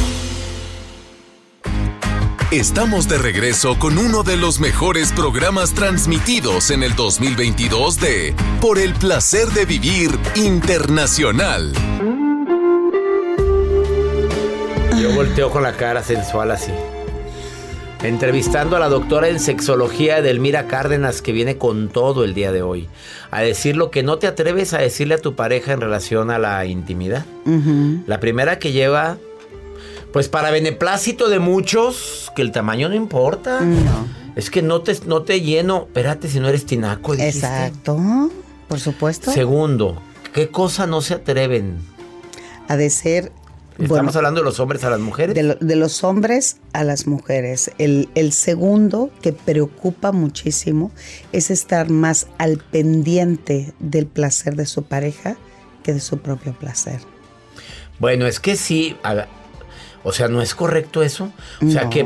[SPEAKER 1] Estamos de regreso con uno de los mejores programas transmitidos en el 2022 de Por el placer de vivir internacional.
[SPEAKER 2] Yo volteo con la cara sensual así. Entrevistando a la doctora en sexología Edelmira Cárdenas, que viene con todo el día de hoy, a decir lo que no te atreves a decirle a tu pareja en relación a la intimidad. La primera que lleva, pues para beneplácito de muchos, que el tamaño no importa. Es que no te, no te lleno. Espérate si no eres tinaco. dijiste.
[SPEAKER 6] Exacto. Por supuesto.
[SPEAKER 2] Segundo, ¿qué cosa no se atreven?
[SPEAKER 6] Ha de ser.
[SPEAKER 2] Estamos
[SPEAKER 6] bueno,
[SPEAKER 2] hablando de los hombres a las mujeres.
[SPEAKER 6] de, lo- de los hombres a las mujeres. El, el segundo que preocupa muchísimo es estar más al pendiente del placer de su pareja que de su propio placer.
[SPEAKER 2] Bueno, es que sí. a- o sea, ¿no es correcto eso? O sea,
[SPEAKER 6] No.
[SPEAKER 2] que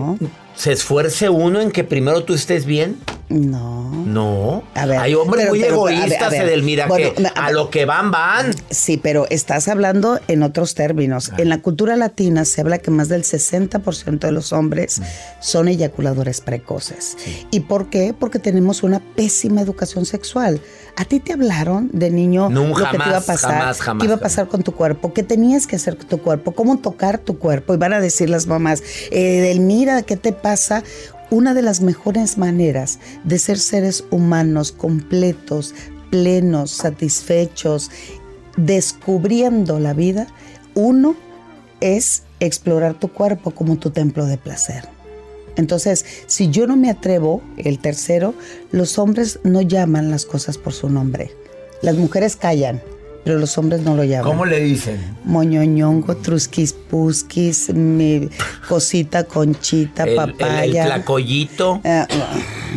[SPEAKER 2] se esfuerce uno en que primero tú estés bien.
[SPEAKER 6] No.
[SPEAKER 2] No.
[SPEAKER 6] A ver,
[SPEAKER 2] Hay hombres
[SPEAKER 6] pero-
[SPEAKER 2] muy
[SPEAKER 6] pero, a ver,
[SPEAKER 2] egoístas,
[SPEAKER 6] a ver.
[SPEAKER 2] Edelmira,
[SPEAKER 6] Bueno,
[SPEAKER 2] que
[SPEAKER 6] a
[SPEAKER 2] lo que van, van.
[SPEAKER 6] Sí, pero estás hablando en otros términos. En la cultura latina se habla que más del 60% de los hombres son eyaculadores precoces. ¿Y por qué? Porque tenemos una pésima educación sexual. ¿A ti te hablaron de niño
[SPEAKER 2] No,
[SPEAKER 6] lo que te iba a pasar?
[SPEAKER 2] jamás, jamás,
[SPEAKER 6] ¿Qué iba a pasar con tu cuerpo? ¿Qué tenías que hacer con tu cuerpo? ¿Cómo tocar tu cuerpo? Y van a decir las mamás, eh, del mira, ¿qué te pasa? Una de las mejores maneras de ser seres humanos completos, plenos, satisfechos, descubriendo la vida, uno es explorar tu cuerpo como tu templo de placer. Entonces, si yo no me atrevo, el tercero, los hombres no llaman las cosas por su nombre. Las mujeres callan, pero los hombres no lo llaman.
[SPEAKER 2] ¿Cómo le dicen?
[SPEAKER 6] Moñoñongo, trusquis pusquis, mi cosita, conchita,
[SPEAKER 2] El,
[SPEAKER 6] papaya.
[SPEAKER 2] el tlacoyito,
[SPEAKER 6] Ah,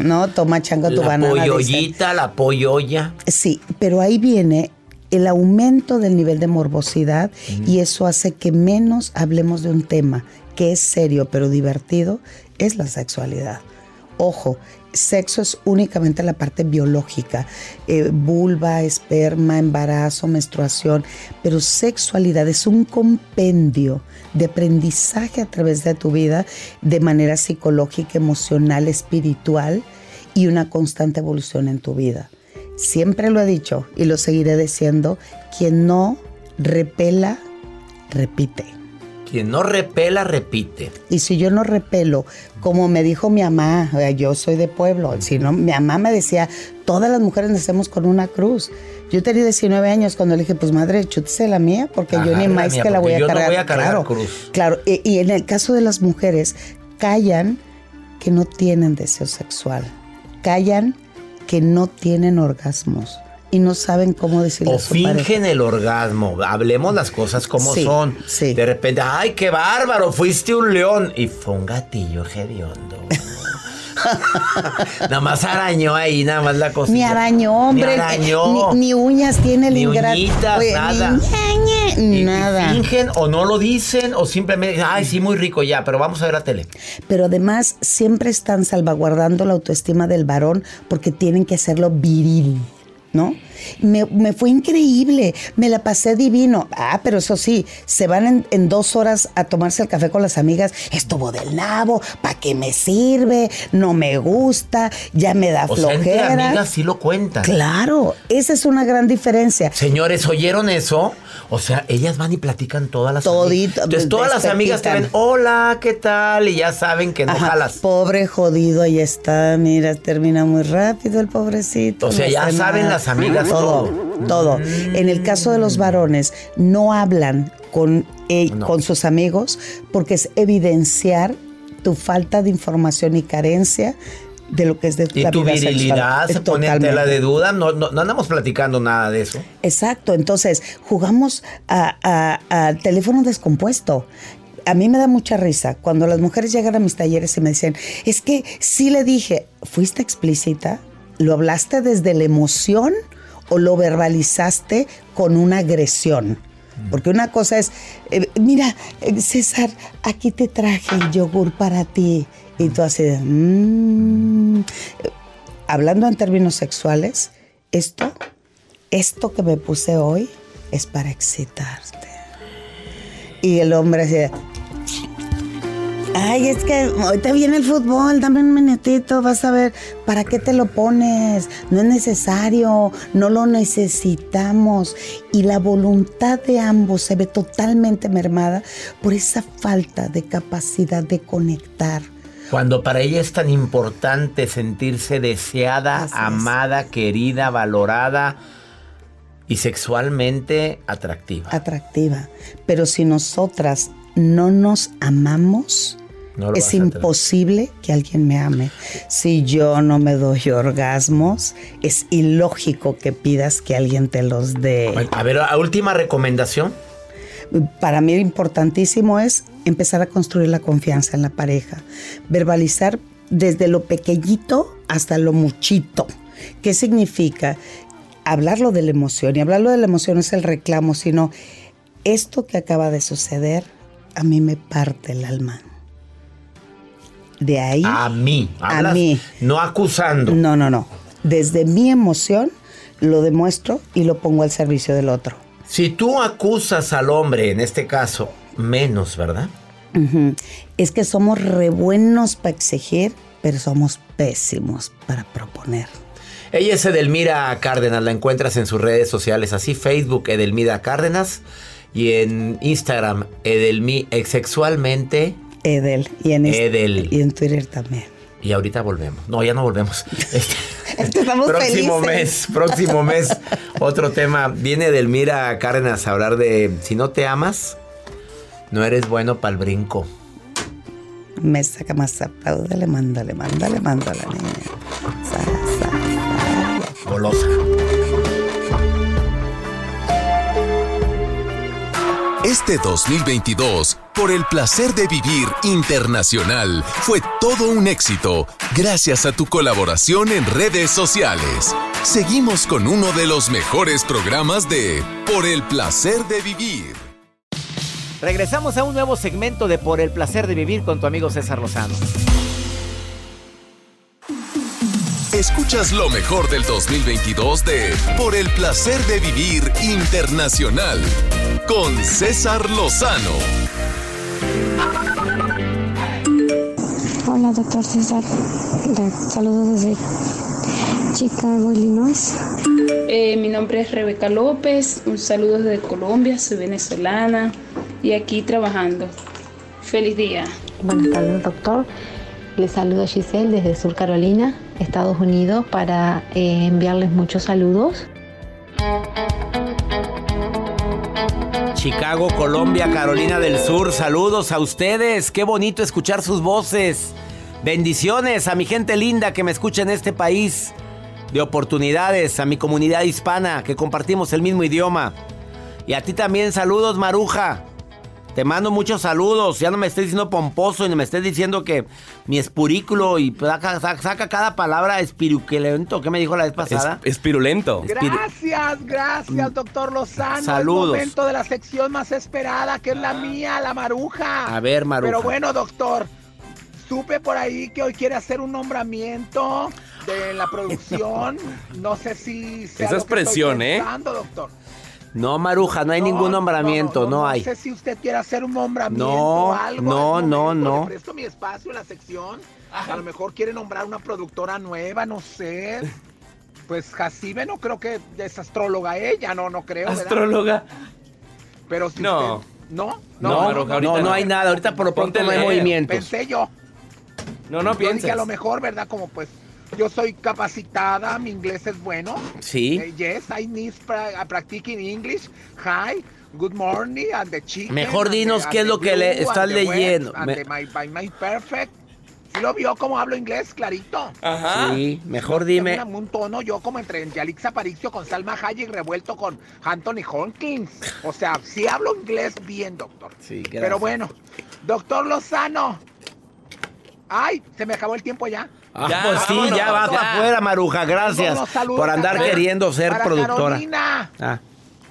[SPEAKER 6] no, toma changa tu
[SPEAKER 2] la
[SPEAKER 6] banana. dice.
[SPEAKER 2] polloyita, la polloya.
[SPEAKER 6] Sí, pero ahí viene el aumento del nivel de morbosidad y eso hace que menos hablemos de un tema que es serio pero divertido, es la sexualidad. Ojo, sexo es únicamente la parte biológica, eh, vulva, esperma, embarazo, menstruación, pero sexualidad es un compendio de aprendizaje a través de tu vida de manera psicológica, emocional, espiritual y una constante evolución en tu vida. Siempre lo he dicho y lo seguiré diciendo, quien no repela, repite.
[SPEAKER 2] Quien no repela, repite.
[SPEAKER 6] Y si yo no repelo, como me dijo mi mamá, sea, yo soy de pueblo, si no, mi mamá me decía, todas las mujeres nacemos con una cruz. Yo tenía 19 años cuando le dije, pues madre, chútese la mía, porque yo ni más
[SPEAKER 2] mía,
[SPEAKER 6] que la voy a
[SPEAKER 2] yo no
[SPEAKER 6] cargar.
[SPEAKER 2] voy a cargar
[SPEAKER 6] claro,
[SPEAKER 2] cruz.
[SPEAKER 6] claro. Y, y en el caso de las mujeres, callan que no tienen deseo sexual. Callan que no tienen orgasmos y no saben cómo decirle
[SPEAKER 2] O fingen el orgasmo. Hablemos las cosas como
[SPEAKER 6] Sí,
[SPEAKER 2] son.
[SPEAKER 6] sí.
[SPEAKER 2] De repente, ay, qué bárbaro, fuiste un león. Y fue un gatillo hediondo. nada más arañó ahí, nada más la cosita.
[SPEAKER 6] Ni arañó, hombre.
[SPEAKER 2] Ni arañó.
[SPEAKER 6] Ni, ni uñas tiene el
[SPEAKER 2] Ni
[SPEAKER 6] ingrato.
[SPEAKER 2] uñitas,
[SPEAKER 6] Oye,
[SPEAKER 2] nada.
[SPEAKER 6] Ni, ñe, ñe, nada.
[SPEAKER 2] fingen o no lo dicen o simplemente, ay, sí, muy rico ya, pero vamos a ver la tele.
[SPEAKER 6] Pero además siempre están salvaguardando la autoestima del varón porque tienen que hacerlo viril, ¿no? Me, me fue increíble, me la pasé divino. Ah, pero eso sí, se van en, en dos horas a tomarse el café con las amigas. Estuvo del nabo, ¿para qué me sirve? No me gusta, ya me da
[SPEAKER 2] O sea, entre
[SPEAKER 6] flojera.
[SPEAKER 2] amigas sí lo cuentan.
[SPEAKER 6] Claro, esa es una gran diferencia.
[SPEAKER 2] Señores, ¿oyeron eso? O sea, ellas van y platican todas las
[SPEAKER 6] Todito,
[SPEAKER 2] amigas. Entonces, todas las amigas te ven, hola, ¿qué tal? Y ya saben que no
[SPEAKER 6] Ajá,
[SPEAKER 2] jalas.
[SPEAKER 6] Pobre jodido, ahí está, mira, termina muy rápido el pobrecito.
[SPEAKER 2] O sea, ya saben las amigas
[SPEAKER 6] todo. Todo. En el caso de los varones, no hablan con, eh,
[SPEAKER 2] No.
[SPEAKER 6] con sus amigos porque es evidenciar tu falta de información y carencia de lo que es de
[SPEAKER 2] Y
[SPEAKER 6] la
[SPEAKER 2] tu
[SPEAKER 6] vida
[SPEAKER 2] virilidad
[SPEAKER 6] sexual.
[SPEAKER 2] se pone en tela de duda. No, no, no andamos platicando nada de eso.
[SPEAKER 6] Exacto, entonces jugamos a- teléfono descompuesto. A mí me da mucha risa cuando las mujeres llegan a mis talleres y me dicen, es que sí le dije, ¿fuiste explícita? ¿Lo hablaste desde la emoción o lo verbalizaste con una agresión? Porque una cosa es, eh, mira, eh, César, aquí te traje el yogur para ti. Y tú así de, "Mm". hablando en términos sexuales, esto esto que me puse hoy es para excitarte. Y el hombre así, de, ay, es que ahorita viene el fútbol, dame un minutito, vas a ver, ¿para qué te lo pones? No es necesario, no lo necesitamos. Y la voluntad de ambos se ve totalmente mermada por esa falta de capacidad de conectar.
[SPEAKER 2] Cuando para ella es tan importante sentirse deseada,
[SPEAKER 6] Así es.
[SPEAKER 2] amada, querida, valorada y sexualmente atractiva.
[SPEAKER 6] atractiva. Pero si nosotras no nos amamos,
[SPEAKER 2] No lo
[SPEAKER 6] es imposible que alguien me ame. Si yo no me doy orgasmos, es ilógico que pidas que alguien te los dé.
[SPEAKER 2] A ver, a última recomendación.
[SPEAKER 6] Para mí importantísimo es empezar a construir la confianza en la pareja, verbalizar desde lo pequeñito hasta lo muchito. ¿Qué significa? Hablarlo de la emoción, y hablarlo de la emoción no es el reclamo, sino esto que acaba de suceder a mí me parte el alma. De ahí,
[SPEAKER 2] A mí.
[SPEAKER 6] A mí.
[SPEAKER 2] No acusando.
[SPEAKER 6] no, no, no. Desde mi emoción lo demuestro y lo pongo al servicio del otro.
[SPEAKER 2] Si tú acusas al hombre, en este caso, menos, ¿verdad?
[SPEAKER 6] Es que somos re buenos para exigir, pero somos pésimos para proponer.
[SPEAKER 2] Ella es Edelmira Cárdenas, la encuentras en sus redes sociales, así Facebook Edelmira Cárdenas y en Instagram Edelmi sexualmente
[SPEAKER 6] Edel. Y en,
[SPEAKER 2] Edel.
[SPEAKER 6] y en Twitter también.
[SPEAKER 2] y ahorita volvemos. No, ya no volvemos. Este,
[SPEAKER 6] Estamos
[SPEAKER 2] próximo
[SPEAKER 6] felices.
[SPEAKER 2] mes, próximo mes, otro tema. Viene Edelmira Cárdenas a hablar de si no te amas, no eres bueno para el brinco.
[SPEAKER 6] Me saca más apláudale, mándale, mándale, mándale, niña. Sa, sa, sa.
[SPEAKER 2] Golosa.
[SPEAKER 1] Este 2022, por el placer de vivir internacional, fue todo un éxito gracias a tu colaboración en redes sociales. Seguimos con uno de los mejores programas de Por el placer de vivir.
[SPEAKER 2] Regresamos a un nuevo segmento de Por el placer de vivir con tu amigo César Lozano.
[SPEAKER 1] Escuchas lo mejor del 2022 de Por el placer de vivir internacional con César Lozano.
[SPEAKER 7] Hola, doctor César. Saludos desde Chicago, Illinois.
[SPEAKER 8] Eh, mi nombre es Rebeca López. Un saludo desde Colombia. Soy venezolana y aquí trabajando. Feliz día.
[SPEAKER 7] Buenas tardes, doctor. Les saludo a Giselle desde Sur Carolina, Estados Unidos, para eh, enviarles muchos saludos.
[SPEAKER 2] Chicago, Colombia, Carolina del Sur, saludos a ustedes. Qué bonito escuchar sus voces. Bendiciones a mi gente linda que me escucha en este país de oportunidades, a mi comunidad hispana que compartimos el mismo idioma. Y a ti también saludos, Maruja. Te mando muchos saludos. Ya no me estés diciendo pomposo y no me estés diciendo que mi espurículo y saca, saca cada palabra espiruquelento. ¿Qué me dijo la vez pasada?
[SPEAKER 3] Es, espirulento.
[SPEAKER 9] Gracias, gracias, doctor Lozano.
[SPEAKER 2] Saludos.
[SPEAKER 9] El momento de la sección más esperada, que es la mía, la maruja.
[SPEAKER 2] A ver, maruja.
[SPEAKER 9] Pero bueno, doctor, supe por ahí que hoy quiere hacer un nombramiento de la producción. No sé si sea
[SPEAKER 3] Esa
[SPEAKER 9] lo
[SPEAKER 3] es presión, ¿eh?
[SPEAKER 9] pensando, doctor.
[SPEAKER 2] No, Maruja, no hay ningún nombramiento, no, hay.
[SPEAKER 9] No sé si usted quiere hacer un nombramiento
[SPEAKER 2] No,
[SPEAKER 9] o algo.
[SPEAKER 2] no, no, no.
[SPEAKER 9] Le presto mi espacio en la sección. A lo mejor quiere nombrar una productora nueva, no sé. Pues Jacibe no creo que es astróloga ella, no, no creo. ¿verdad?
[SPEAKER 3] Astróloga.
[SPEAKER 9] Pero si
[SPEAKER 3] No.
[SPEAKER 9] usted- ¿No?
[SPEAKER 2] No,
[SPEAKER 3] Maruja,
[SPEAKER 2] no, no
[SPEAKER 3] no.
[SPEAKER 2] hay nada. Ahorita por lo pronto no hay movimientos.
[SPEAKER 9] Pensé yo.
[SPEAKER 3] No, no
[SPEAKER 9] Yo dije
[SPEAKER 3] pienses.
[SPEAKER 9] a lo mejor, ¿verdad? Como pues yo soy capacitada, mi inglés es bueno.
[SPEAKER 2] Sí.
[SPEAKER 9] Eh, yes, I need pra- practicing English. Hi, good morning, and the chicken.
[SPEAKER 2] Mejor
[SPEAKER 9] the-
[SPEAKER 2] dinos
[SPEAKER 9] and
[SPEAKER 2] qué es
[SPEAKER 9] the
[SPEAKER 2] lo que le estás
[SPEAKER 9] the
[SPEAKER 2] leyendo. Me-
[SPEAKER 9] the my, perfect. ¿Sí lo vio cómo hablo inglés, clarito?
[SPEAKER 3] Ajá.
[SPEAKER 2] Sí, mejor dime.
[SPEAKER 9] una- un tono yo como entre Yalix Aparicio con Salma Hayek revuelto con Anthony Hopkins. O sea, sí hablo inglés bien, doctor.
[SPEAKER 2] Sí,
[SPEAKER 9] Pero
[SPEAKER 2] gracias.
[SPEAKER 9] bueno, doctor Lozano. Ay, se me acabó el tiempo ya.
[SPEAKER 2] Ah,
[SPEAKER 3] Ya,
[SPEAKER 2] pues sí,
[SPEAKER 3] vámonos,
[SPEAKER 2] ya vas para afuera, Maruja. Gracias por andar
[SPEAKER 9] para-
[SPEAKER 2] queriendo ser
[SPEAKER 9] para
[SPEAKER 2] productora.
[SPEAKER 9] Carolina.
[SPEAKER 2] Ah,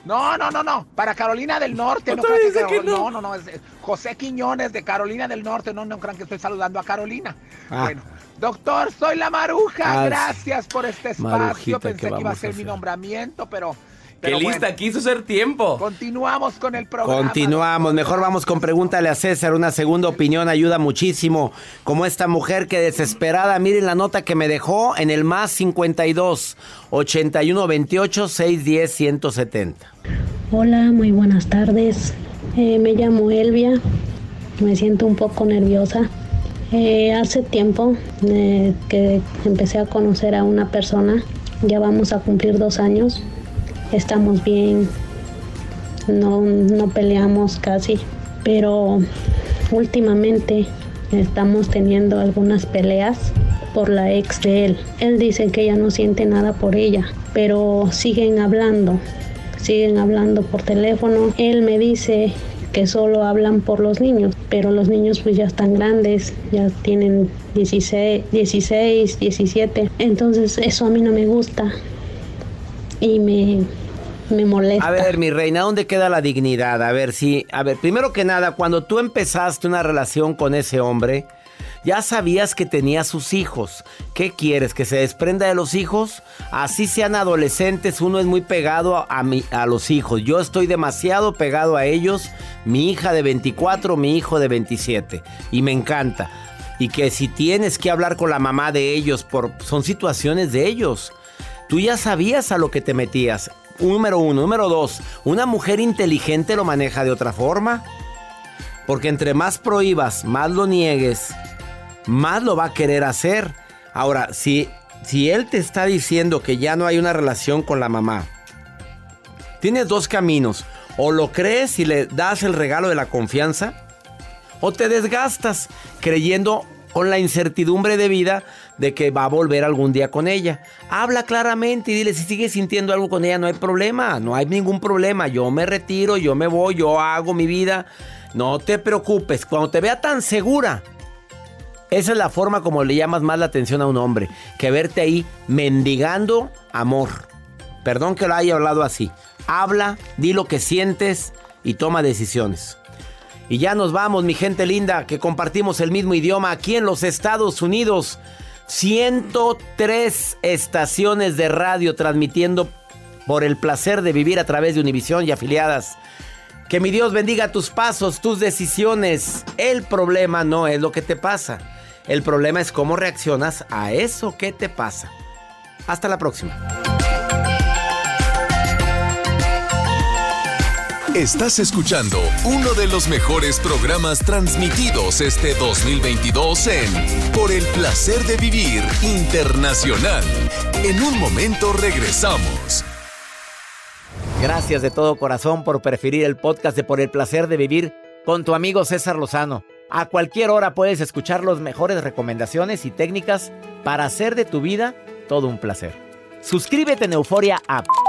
[SPEAKER 9] No, no, no, no. Para Carolina del Norte. No, crean que,
[SPEAKER 3] que
[SPEAKER 9] no,
[SPEAKER 3] no.
[SPEAKER 9] no, no. es eh, José Quiñones de Carolina del Norte. No, no crean que estoy saludando a Carolina.
[SPEAKER 2] Ah.
[SPEAKER 9] Bueno, doctor, soy la Maruja.
[SPEAKER 2] Ah,
[SPEAKER 9] Gracias por este espacio.
[SPEAKER 2] Marujita, ¿qué
[SPEAKER 9] Pensé que iba a ser mi nombramiento, pero.
[SPEAKER 3] Qué lista, quiso ser tiempo.
[SPEAKER 9] Continuamos con el programa.
[SPEAKER 2] Continuamos, mejor vamos con pregúntale a César, una segunda opinión ayuda muchísimo, como esta mujer que desesperada, miren la nota que me dejó en el más 52 81 28 610 170.
[SPEAKER 7] Hola, muy buenas tardes. Eh, me llamo Elvia. Me siento un poco nerviosa. Eh, hace tiempo eh, que empecé a conocer a una persona. Ya vamos a cumplir dos años. Estamos bien. No, no peleamos casi. Pero últimamente estamos teniendo algunas peleas por la ex de él. Él dice que ya no siente nada por ella, pero siguen hablando, siguen hablando por teléfono. Él me dice que solo hablan por los niños, pero los niños pues ya están grandes, ya tienen 16, 16 17. Entonces eso a mí no me gusta y me, me molesta.
[SPEAKER 2] A ver, mi reina, ¿dónde queda la dignidad? A ver, sí, a ver, primero que nada, cuando tú empezaste una relación con ese hombre, ya sabías que tenía sus hijos. ¿Qué quieres? ¿Que se desprenda de los hijos? Así sean adolescentes, uno es muy pegado a, mi- a los hijos. Yo estoy demasiado pegado a ellos. Mi hija de 24, mi hijo de 27. Y me encanta. Y que si tienes que hablar con la mamá de ellos, por, son situaciones de ellos. Tú ya sabías a lo que te metías. Número uno. Número dos. Una mujer inteligente lo maneja de otra forma. Porque entre más prohíbas, más lo niegues, más lo va a querer hacer. Ahora, si, si él te está diciendo que ya no hay una relación con la mamá, tienes dos caminos. O lo crees y le das el regalo de la confianza, o te desgastas creyendo con la incertidumbre de vida de que va a volver algún día con ella. Habla claramente y dile si sigues sintiendo algo con ella, no hay problema, no hay ningún problema. Yo me retiro, yo me voy, yo hago mi vida. No te preocupes, cuando te vea tan segura, esa es la forma como le llamas más la atención a un hombre, que verte ahí mendigando amor. Perdón que lo haya hablado así. Habla, di lo que sientes y toma decisiones. Y ya nos vamos, mi gente linda, que compartimos el mismo idioma aquí en los Estados Unidos. 103 estaciones de radio transmitiendo por el placer de vivir a través de Univisión y afiliadas. Que mi Dios bendiga tus pasos, tus decisiones. El problema no es lo que te pasa. El problema es cómo reaccionas a eso que te pasa. Hasta la próxima.
[SPEAKER 1] Estás escuchando uno de los mejores programas transmitidos este 2022 en Por el placer de vivir internacional. En un momento regresamos.
[SPEAKER 2] Gracias de todo corazón por preferir el podcast de Por el placer de vivir con tu amigo César Lozano. A cualquier hora puedes escuchar las mejores recomendaciones y técnicas para hacer de tu vida todo un placer. Suscríbete en Euforia App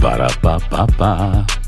[SPEAKER 10] Para, pa, pa, pa.